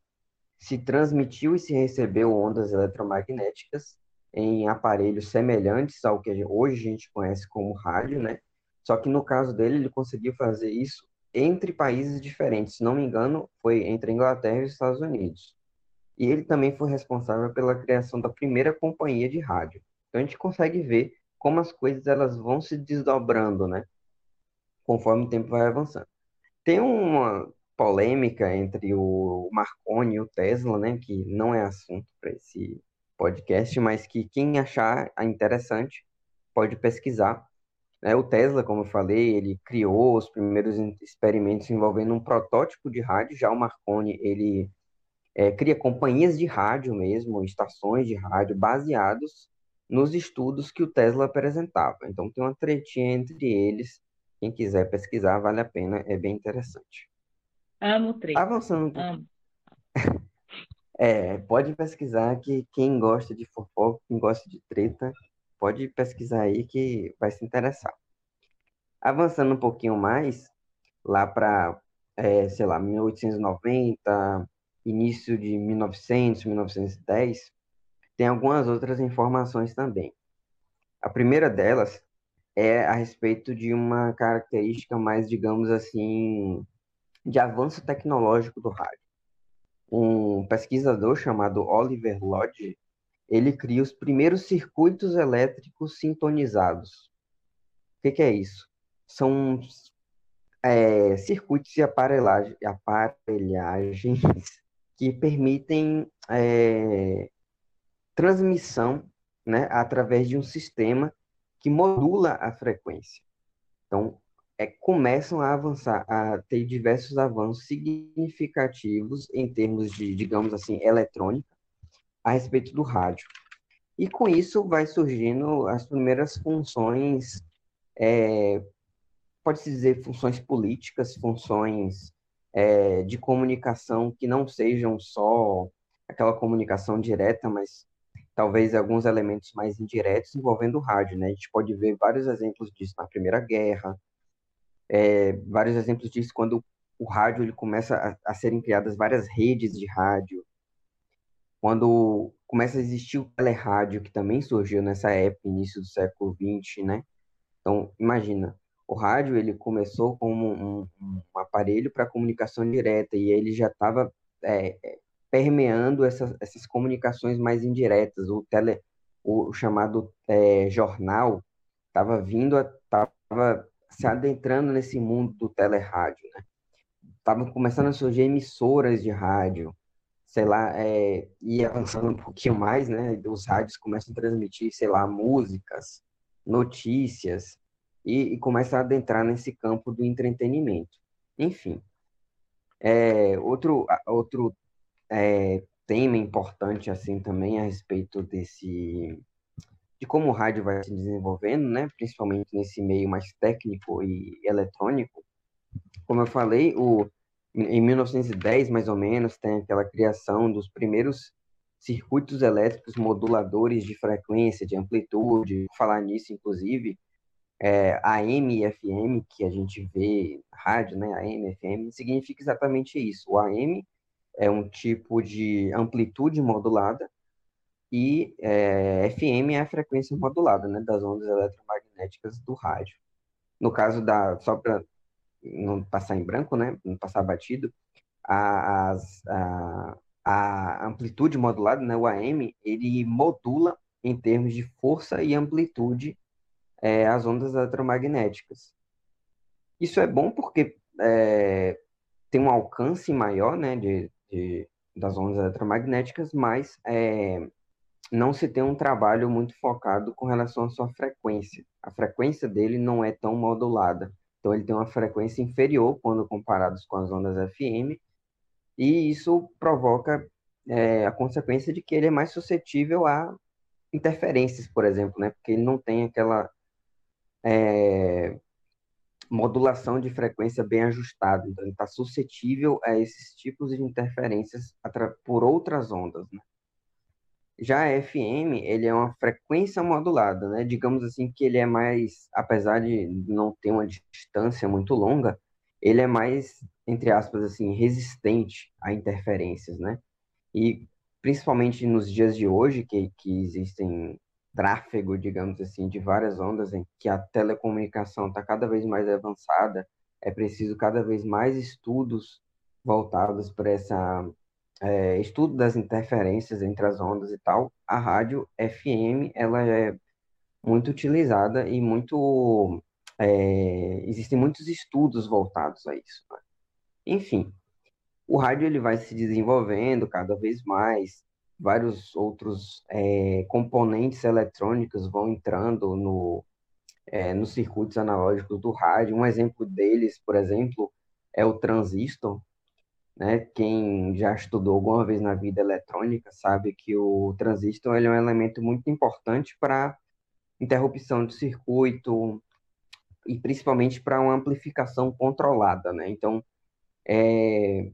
se transmitiu e se recebeu ondas eletromagnéticas em aparelhos semelhantes ao que hoje a gente conhece como rádio, né? Só que no caso dele, ele conseguiu fazer isso entre países diferentes. Se não me engano, foi entre a Inglaterra e os Estados Unidos. E ele também foi responsável pela criação da primeira companhia de rádio. Então a gente consegue ver como as coisas elas vão se desdobrando, né? Conforme o tempo vai avançando. Tem uma polêmica entre o Marconi e o Tesla, né? Que não é assunto para esse podcast, mas que quem achar interessante pode pesquisar né? O Tesla, como eu falei, ele criou os primeiros experimentos envolvendo um protótipo de rádio. Já o Marconi, ele é, cria companhias de rádio mesmo, estações de rádio, baseados nos estudos que o Tesla apresentava. Então tem uma tretinha entre eles. Quem quiser pesquisar, vale a pena, é bem interessante. Amo treta. Avançando. Amo. É, pode pesquisar que quem gosta de fofoca, quem gosta de treta, pode pesquisar aí que vai se interessar. Avançando um pouquinho mais, lá para, é, sei lá, 1890, início de 1900, 1910, tem algumas outras informações também. A primeira delas é a respeito de uma característica mais, digamos assim, de avanço tecnológico do rádio. Um pesquisador chamado Oliver Lodge, ele cria os primeiros circuitos elétricos sintonizados. O que, que é isso? São é, circuitos e aparelhagens que permitem é, transmissão né, através de um sistema que modula a frequência. Então, é, começam a avançar, a ter diversos avanços significativos em termos de, digamos assim, eletrônica a respeito do rádio. E com isso vai surgindo as primeiras funções, é, pode-se dizer funções políticas, funções é, de comunicação que não sejam só aquela comunicação direta, mas talvez alguns elementos mais indiretos envolvendo o rádio, né? A gente pode ver vários exemplos disso na Primeira Guerra, é, vários exemplos disso quando o rádio ele começa a, a serem criadas várias redes de rádio, quando começa a existir o telerádio, que também surgiu nessa época, início do século XX, né? Então, imagina, o rádio ele começou como um, um aparelho para comunicação direta e ele já estava é, é, permeando essas, essas comunicações mais indiretas. O, tele, o chamado é, jornal estava vindo, estava se adentrando nesse mundo do telerádio, né? Estavam começando a surgir emissoras de rádio, sei lá, é, e avançando um pouquinho mais, né? Os rádios começam a transmitir, sei lá, músicas, notícias, e, e começa a adentrar nesse campo do entretenimento. Enfim, é, outro, outro é, tema importante assim também a respeito desse de como o rádio vai se desenvolvendo, né, principalmente nesse meio mais técnico e eletrônico. Como eu falei, o em 1910, mais ou menos, tem aquela criação dos primeiros circuitos elétricos moduladores de frequência, de amplitude. Vou falar nisso, inclusive, é, AM e FM, que a gente vê rádio, né, AM, FM, significa exatamente isso. O AM é um tipo de amplitude modulada e é, FM é a frequência modulada, né, das ondas eletromagnéticas do rádio. No caso da, só para não passar em branco, né? Não passar batido, a, a, a amplitude modulada, né? O AM, ele modula em termos de força e amplitude é, as ondas eletromagnéticas. Isso é bom porque é, tem um alcance maior, né? De, de das ondas eletromagnéticas, mas é, não se tem um trabalho muito focado com relação à sua frequência. A frequência dele não é tão modulada. Então, ele tem uma frequência inferior quando comparados com as ondas FM, e isso provoca é, a consequência de que ele é mais suscetível a interferências, por exemplo, né? Porque ele não tem aquela é, modulação de frequência bem ajustada, então ele está suscetível a esses tipos de interferências por outras ondas, né? Já a FM, ele é uma frequência modulada, né? Digamos assim que ele é mais, apesar de não ter uma distância muito longa, ele é mais, entre aspas, assim, resistente a interferências, né? E principalmente nos dias de hoje, que, que existem tráfego, digamos assim, de várias ondas, em que a telecomunicação está cada vez mais avançada, é preciso cada vez mais estudos voltados para essa é, estudo das interferências entre as ondas e tal, a rádio FM ela é muito utilizada e muito é, existem muitos estudos voltados a isso. Né? Enfim, o rádio ele vai se desenvolvendo cada vez mais, vários outros é, componentes eletrônicos vão entrando no, é, nos circuitos analógicos do rádio. Um exemplo deles, por exemplo, é o transistor, né? Quem já estudou alguma vez na vida eletrônica sabe que o transistor é um elemento muito importante para interrupção do circuito e principalmente para uma amplificação controlada, né? Então, é...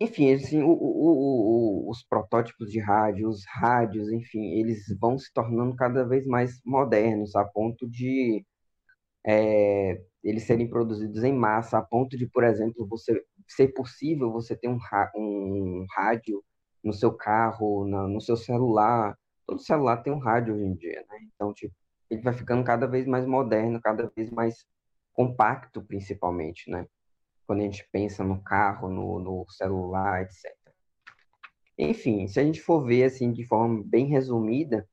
enfim, assim, o, o, o, os protótipos de rádio, os rádios, enfim, eles vão se tornando cada vez mais modernos a ponto de é, eles serem produzidos em massa, a ponto de, por exemplo, você ser possível você ter um, um rádio no seu carro, na, no seu celular. Todo celular tem um rádio hoje em dia, né? Então, tipo, ele vai ficando cada vez mais moderno, cada vez mais compacto, principalmente, né? Quando a gente pensa no carro, no, no celular, etc. Enfim, se a gente for ver assim de forma bem resumida,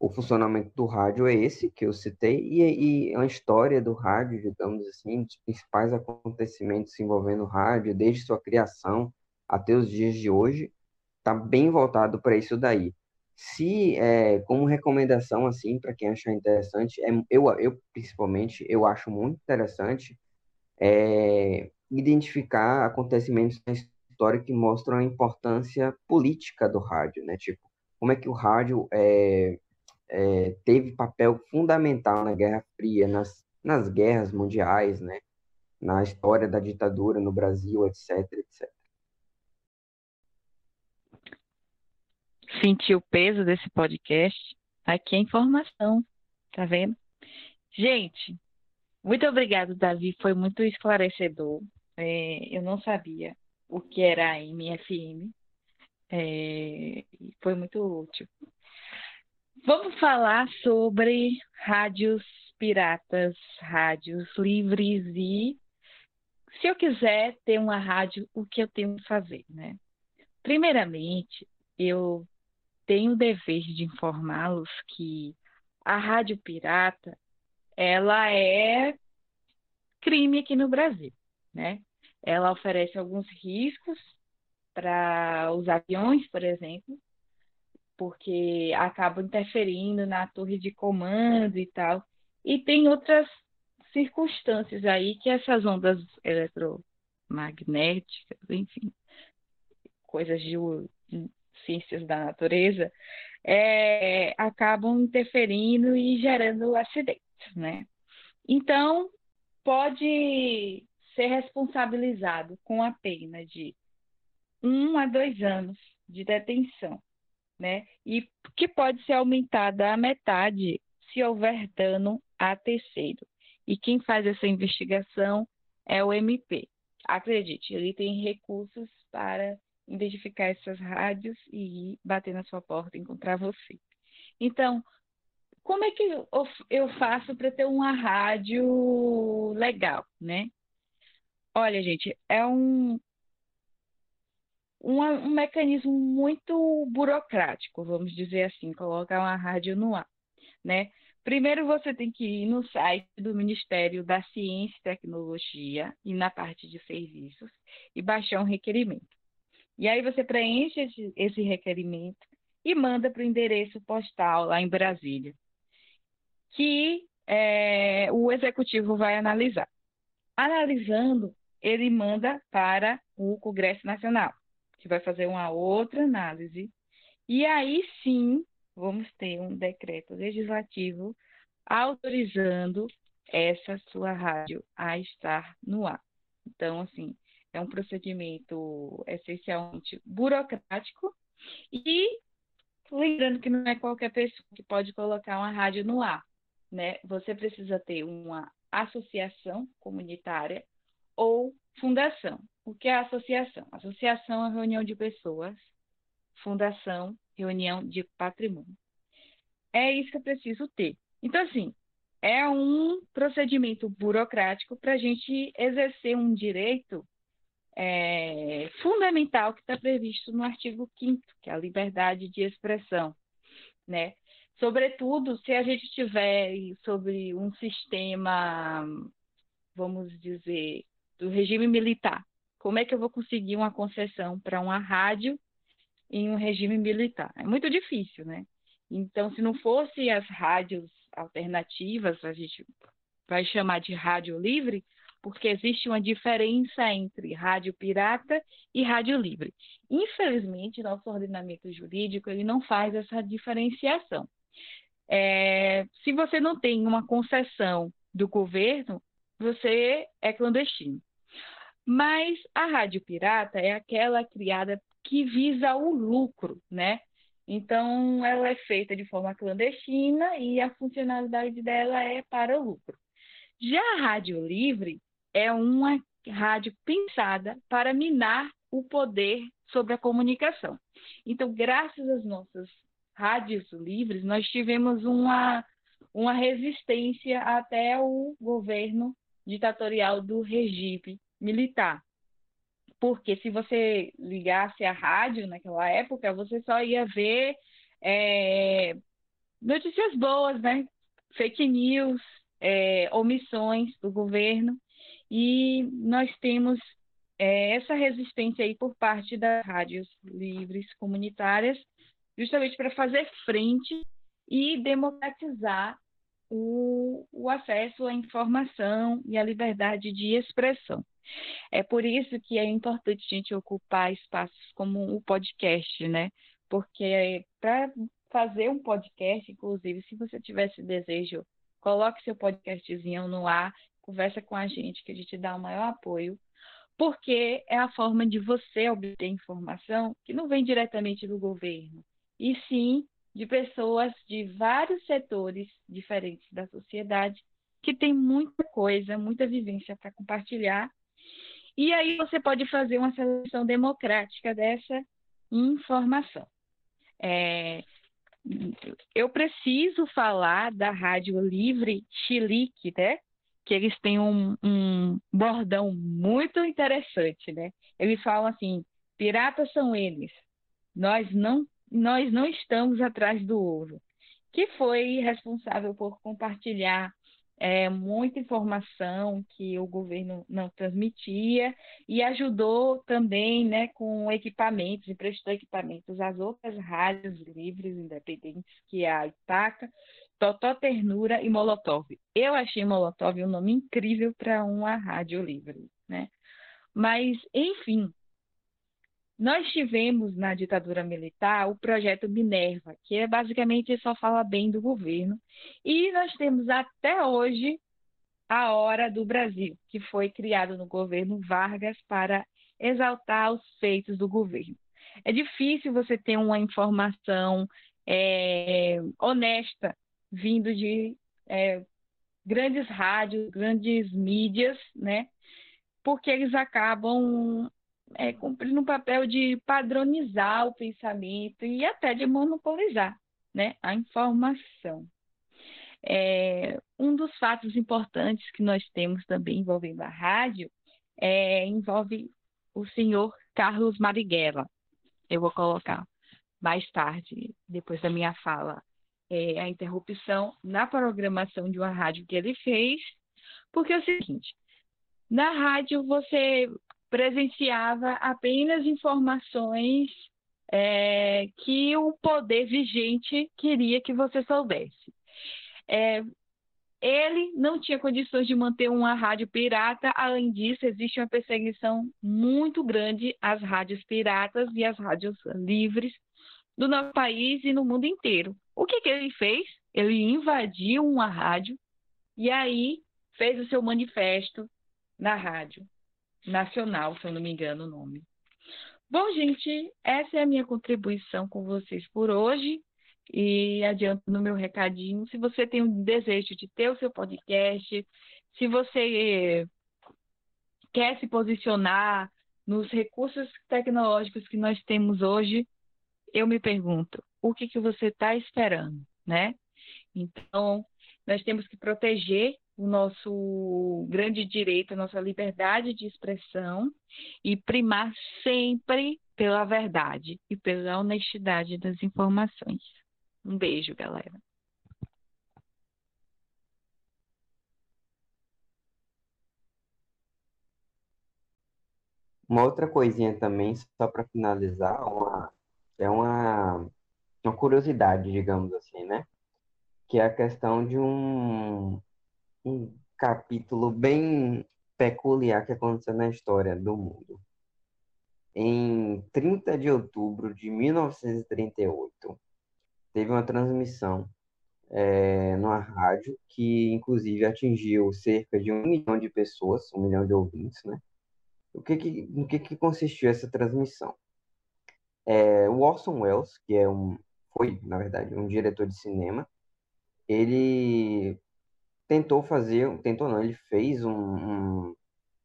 o funcionamento do rádio é esse que eu citei e, e a história do rádio, digamos assim, dos principais acontecimentos envolvendo o rádio, desde sua criação até os dias de hoje, está bem voltado para isso daí. Se, é, como recomendação, assim, para quem achar interessante, é, eu, eu, principalmente, eu acho muito interessante é, identificar acontecimentos na história que mostram a importância política do rádio, né? Tipo, como é que o rádio é, é, teve papel fundamental na Guerra Fria, nas, nas guerras mundiais, né? Na história da ditadura no Brasil, etc, etc. Sentir o peso desse podcast? Aqui é informação, tá vendo? Gente, muito obrigado, Davi, foi muito esclarecedor. É, eu não sabia o que era a MFM. É, foi muito útil. Vamos falar sobre rádios piratas, rádios livres e se eu quiser ter uma rádio, o que eu tenho que fazer, né? Primeiramente, eu tenho o dever de informá-los que a rádio pirata, ela é crime aqui no Brasil, né? Ela oferece alguns riscos para os aviões, por exemplo, porque acaba interferindo na torre de comando e tal. E tem outras circunstâncias aí que essas ondas eletromagnéticas, enfim, coisas de, de ciências da natureza, é, acabam interferindo e gerando acidentes, né? Então, pode ser responsabilizado com a pena de um a dois anos de detenção, né? E que pode ser aumentada a metade se houver dano a terceiro. E quem faz essa investigação é o MP. Acredite, ele tem recursos para identificar essas rádios e bater na sua porta e encontrar você. Então, como é que eu faço para ter uma rádio legal, né? Olha, gente, é um, um, um mecanismo muito burocrático, vamos dizer assim, colocar uma rádio no ar, né? Primeiro você tem que ir no site do Ministério da Ciência e Tecnologia e na parte de serviços e baixar um requerimento. E aí você preenche esse, esse requerimento e manda para o endereço postal lá em Brasília, que é, o executivo vai analisar. Analisando, ele manda para o Congresso Nacional que vai fazer uma outra análise. E aí sim, vamos ter um decreto legislativo autorizando essa sua rádio a estar no ar. Então, assim, é um procedimento essencialmente burocrático e lembrando que não é qualquer pessoa que pode colocar uma rádio no ar, né? Você precisa ter uma associação comunitária ou fundação. O que é associação? Associação é reunião de pessoas, fundação, reunião de patrimônio. É isso que eu preciso ter. Então, assim, é um procedimento burocrático para a gente exercer um direito é, fundamental que está previsto no artigo 5 que é a liberdade de expressão, né? Sobretudo se a gente tiver sobre um sistema, vamos dizer, do regime militar, como é que eu vou conseguir uma concessão para uma rádio em um regime militar? É muito difícil, né? Então, se não fosse as rádios alternativas, a gente vai chamar de rádio livre, porque existe uma diferença entre rádio pirata e rádio livre. Infelizmente, nosso ordenamento jurídico ele não faz essa diferenciação. É, se você não tem uma concessão do governo, você é clandestino. Mas a rádio pirata é aquela criada que visa o lucro, né? Então, ela é feita de forma clandestina e a funcionalidade dela é para o lucro. Já a rádio livre é uma rádio pensada para minar o poder sobre a comunicação. Então, graças às nossas rádios livres, nós tivemos uma, uma resistência até o governo ditatorial do regime militar. Porque se você ligasse a rádio naquela época, você só ia ver é, notícias boas, né? Fake news, é, omissões do governo. E nós temos é, essa resistência aí por parte das rádios livres comunitárias, justamente para fazer frente e democratizar o, o acesso à informação e à liberdade de expressão. É por isso que é importante a gente ocupar espaços como o podcast, né? Porque para fazer um podcast, inclusive, se você tivesse desejo, coloque seu podcastzinho no ar, conversa com a gente, que a gente dá o maior apoio, porque é a forma de você obter informação que não vem diretamente do governo, e sim de pessoas de vários setores diferentes da sociedade que tem muita coisa, muita vivência para compartilhar. E aí você pode fazer uma seleção democrática dessa informação. É, eu preciso falar da Rádio Livre Chilique, né? Que eles têm um, um bordão muito interessante, né? Eles falam assim: piratas são eles, nós não nós não estamos atrás do ouro, que foi responsável por compartilhar é, muita informação que o governo não transmitia e ajudou também né, com equipamentos, emprestou equipamentos às outras rádios livres independentes, que é a Itaca, Totó Ternura e Molotov. Eu achei Molotov um nome incrível para uma rádio livre. Né? Mas, enfim, nós tivemos na ditadura militar o projeto Minerva, que é basicamente só fala bem do governo, e nós temos até hoje a Hora do Brasil, que foi criado no governo Vargas para exaltar os feitos do governo. É difícil você ter uma informação é, honesta vindo de é, grandes rádios, grandes mídias, né? Porque eles acabam é, cumprindo um papel de padronizar o pensamento e até de monopolizar né, a informação. É, um dos fatos importantes que nós temos também envolvendo a rádio é, envolve o senhor Carlos Marighella. Eu vou colocar mais tarde, depois da minha fala, é, a interrupção na programação de uma rádio que ele fez, porque é o seguinte: na rádio você presenciava apenas informações é, que o poder vigente queria que você soubesse. É, ele não tinha condições de manter uma rádio pirata, além disso, existe uma perseguição muito grande às rádios piratas e às rádios livres do nosso país e no mundo inteiro. O que, que ele fez? Ele invadiu uma rádio e aí fez o seu manifesto na rádio nacional, se eu não me engano o nome. Bom, gente, essa é a minha contribuição com vocês por hoje. E adianto no meu recadinho. Se você tem um desejo de ter o seu podcast, se você quer se posicionar nos recursos tecnológicos que nós temos hoje, eu me pergunto, o que, que você está esperando, né? Então, nós temos que proteger o nosso grande direito, a nossa liberdade de expressão e primar sempre pela verdade e pela honestidade das informações. Um beijo, galera. Uma outra coisinha também, só para finalizar, uma, é uma, uma curiosidade, digamos assim, né? Que é a questão de um, um capítulo bem peculiar que aconteceu na história do mundo. Em 30 de outubro de 1938, teve uma transmissão é, numa rádio que, inclusive, atingiu cerca de um milhão de pessoas, um milhão de ouvintes, né? O que que, que, que consistiu essa transmissão? É, o Orson Welles, que é um, foi, na verdade, um diretor de cinema, ele tentou fazer, tentou não, ele fez um, um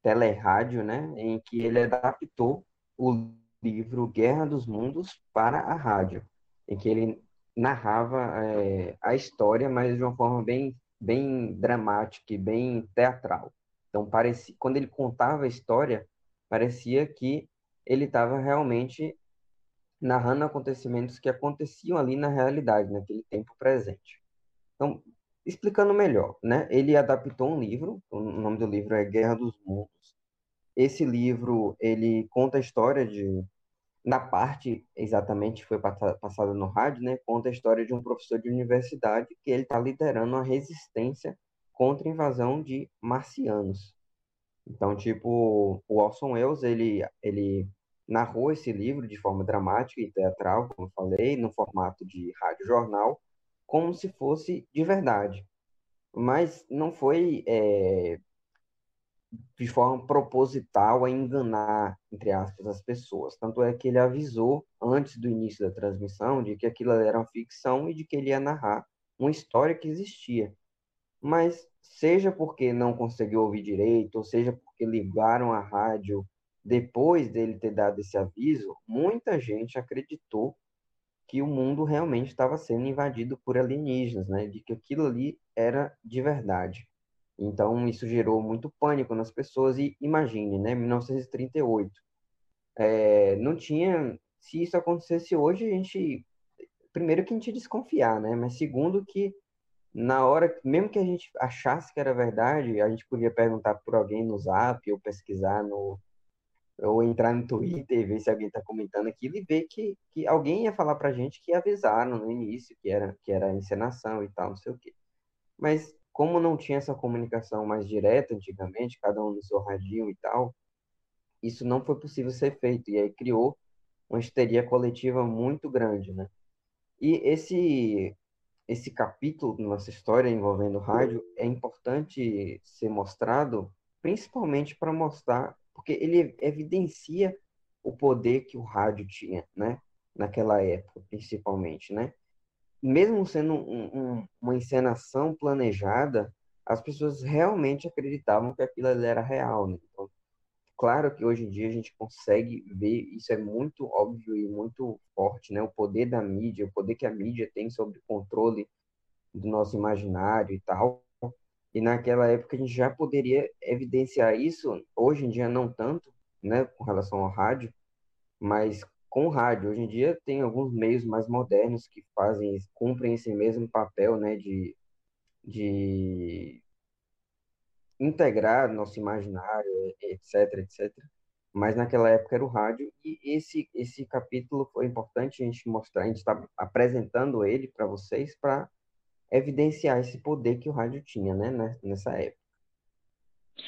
telerádio, né, em que ele adaptou o livro Guerra dos Mundos para a rádio, em que ele narrava é, a história, mas de uma forma bem, bem dramática e bem teatral. Então, parecia, quando ele contava a história, parecia que ele estava realmente narrando acontecimentos que aconteciam ali na realidade, naquele tempo presente. Então, explicando melhor, né? Ele adaptou um livro, o nome do livro é Guerra dos Mundos. Esse livro, ele conta a história de na parte exatamente foi passada no rádio, né, conta a história de um professor de universidade que ele está liderando uma resistência contra a invasão de marcianos. Então, tipo, o Orson Welles, ele, ele narrou esse livro de forma dramática e teatral, como eu falei, no formato de rádio-jornal, como se fosse de verdade. Mas não foi é, de forma proposital a enganar, entre aspas, as pessoas. Tanto é que ele avisou, antes do início da transmissão, de que aquilo era uma ficção e de que ele ia narrar uma história que existia. Mas, seja porque não conseguiu ouvir direito, ou seja porque ligaram a rádio depois dele ter dado esse aviso, muita gente acreditou que o mundo realmente estava sendo invadido por alienígenas, né? De que aquilo ali era de verdade. Então isso gerou muito pânico nas pessoas e imagine, né? 1938, é, não tinha. Se isso acontecesse hoje, a gente primeiro que a gente desconfiar, né? Mas segundo que na hora, mesmo que a gente achasse que era verdade, a gente podia perguntar por alguém no Zap ou pesquisar no ou entrar no Twitter e ver se alguém está comentando aquilo e ver que, que alguém ia falar para gente que avisaram no início que era, que era encenação e tal, não sei o quê. Mas como não tinha essa comunicação mais direta antigamente, cada um no seu radinho e tal, isso não foi possível ser feito. E aí criou uma histeria coletiva muito grande, né? E esse esse capítulo da nossa história envolvendo rádio é importante ser mostrado, principalmente para mostrar porque ele evidencia o poder que o rádio tinha, né? Naquela época, principalmente, né? Mesmo sendo um, um, uma encenação planejada, as pessoas realmente acreditavam que aquilo era real, né? Então, claro que hoje em dia a gente consegue ver, isso é muito óbvio e muito forte, né? O poder da mídia, o poder que a mídia tem sobre o controle do nosso imaginário e tal. E naquela época a gente já poderia evidenciar isso, hoje em dia não tanto, né, com relação ao rádio, mas com o rádio. Hoje em dia tem alguns meios mais modernos que fazem, cumprem esse mesmo papel, né, de, de integrar nosso imaginário, etc, etc. Mas naquela época era o rádio e esse esse capítulo foi importante a gente mostrar, a gente está apresentando ele para vocês para evidenciar esse poder que o rádio tinha, né, nessa época.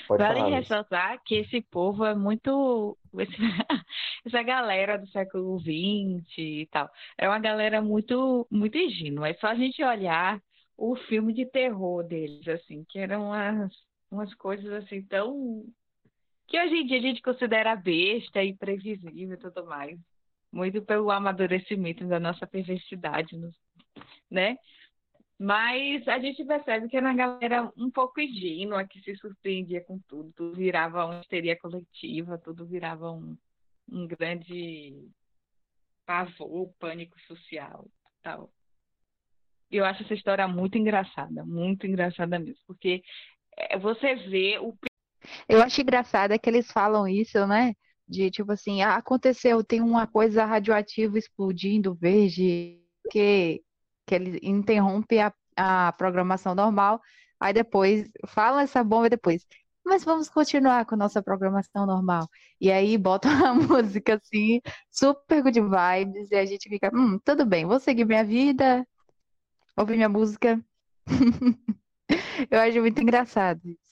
Pode vale ressaltar que esse povo é muito. Essa galera do século XX e tal. É uma galera muito, muito ingênua. É só a gente olhar o filme de terror deles, assim, que eram umas, umas coisas assim tão. que hoje em dia a gente considera besta e previsível e tudo mais. Muito pelo amadurecimento da nossa perversidade, né? Mas a gente percebe que era uma galera um pouco ingênua, que se surpreendia com tudo. Tudo virava uma histeria coletiva, tudo virava um, um grande pavor, pânico social tal. Eu acho essa história muito engraçada, muito engraçada mesmo, porque é, você vê o. Eu acho engraçado é que eles falam isso, né? De tipo assim, ah, aconteceu, tem uma coisa radioativa explodindo verde, que que ele interrompe a, a programação normal, aí depois fala essa bomba depois. Mas vamos continuar com nossa programação normal. E aí bota uma música assim, super good vibes, e a gente fica, hum, tudo bem, vou seguir minha vida, ouvir minha música. Eu acho muito engraçado isso.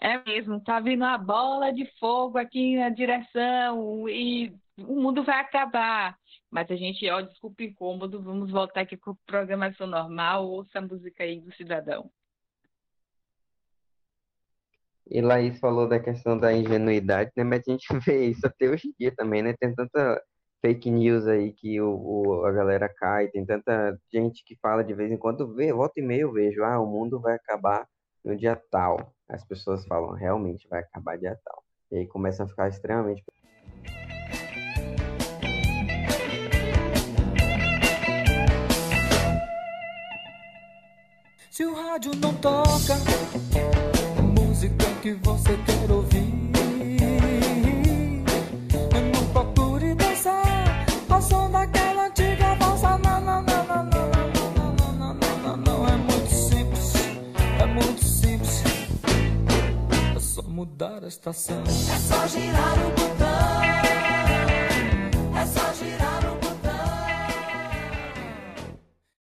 É mesmo, tá vindo a bola de fogo aqui na direção e o mundo vai acabar. Mas a gente, ó, desculpa o incômodo, vamos voltar aqui com programação normal, ouça a música aí do cidadão. E Laís falou da questão da ingenuidade, né? Mas a gente vê isso até hoje em dia também, né? Tem tanta fake news aí que o, o, a galera cai, tem tanta gente que fala de vez em quando, vê, volta e meia eu vejo, ah, o mundo vai acabar no dia tal. As pessoas falam, realmente vai acabar dia tal. E aí começam a ficar extremamente Se o rádio não toca música que você quer ouvir, não procure dançar ao som daquela antiga valsa. Não, não, não, não, não, não, não, não, não, não. É muito simples, é muito simples. É só mudar a estação. É só girar o botão.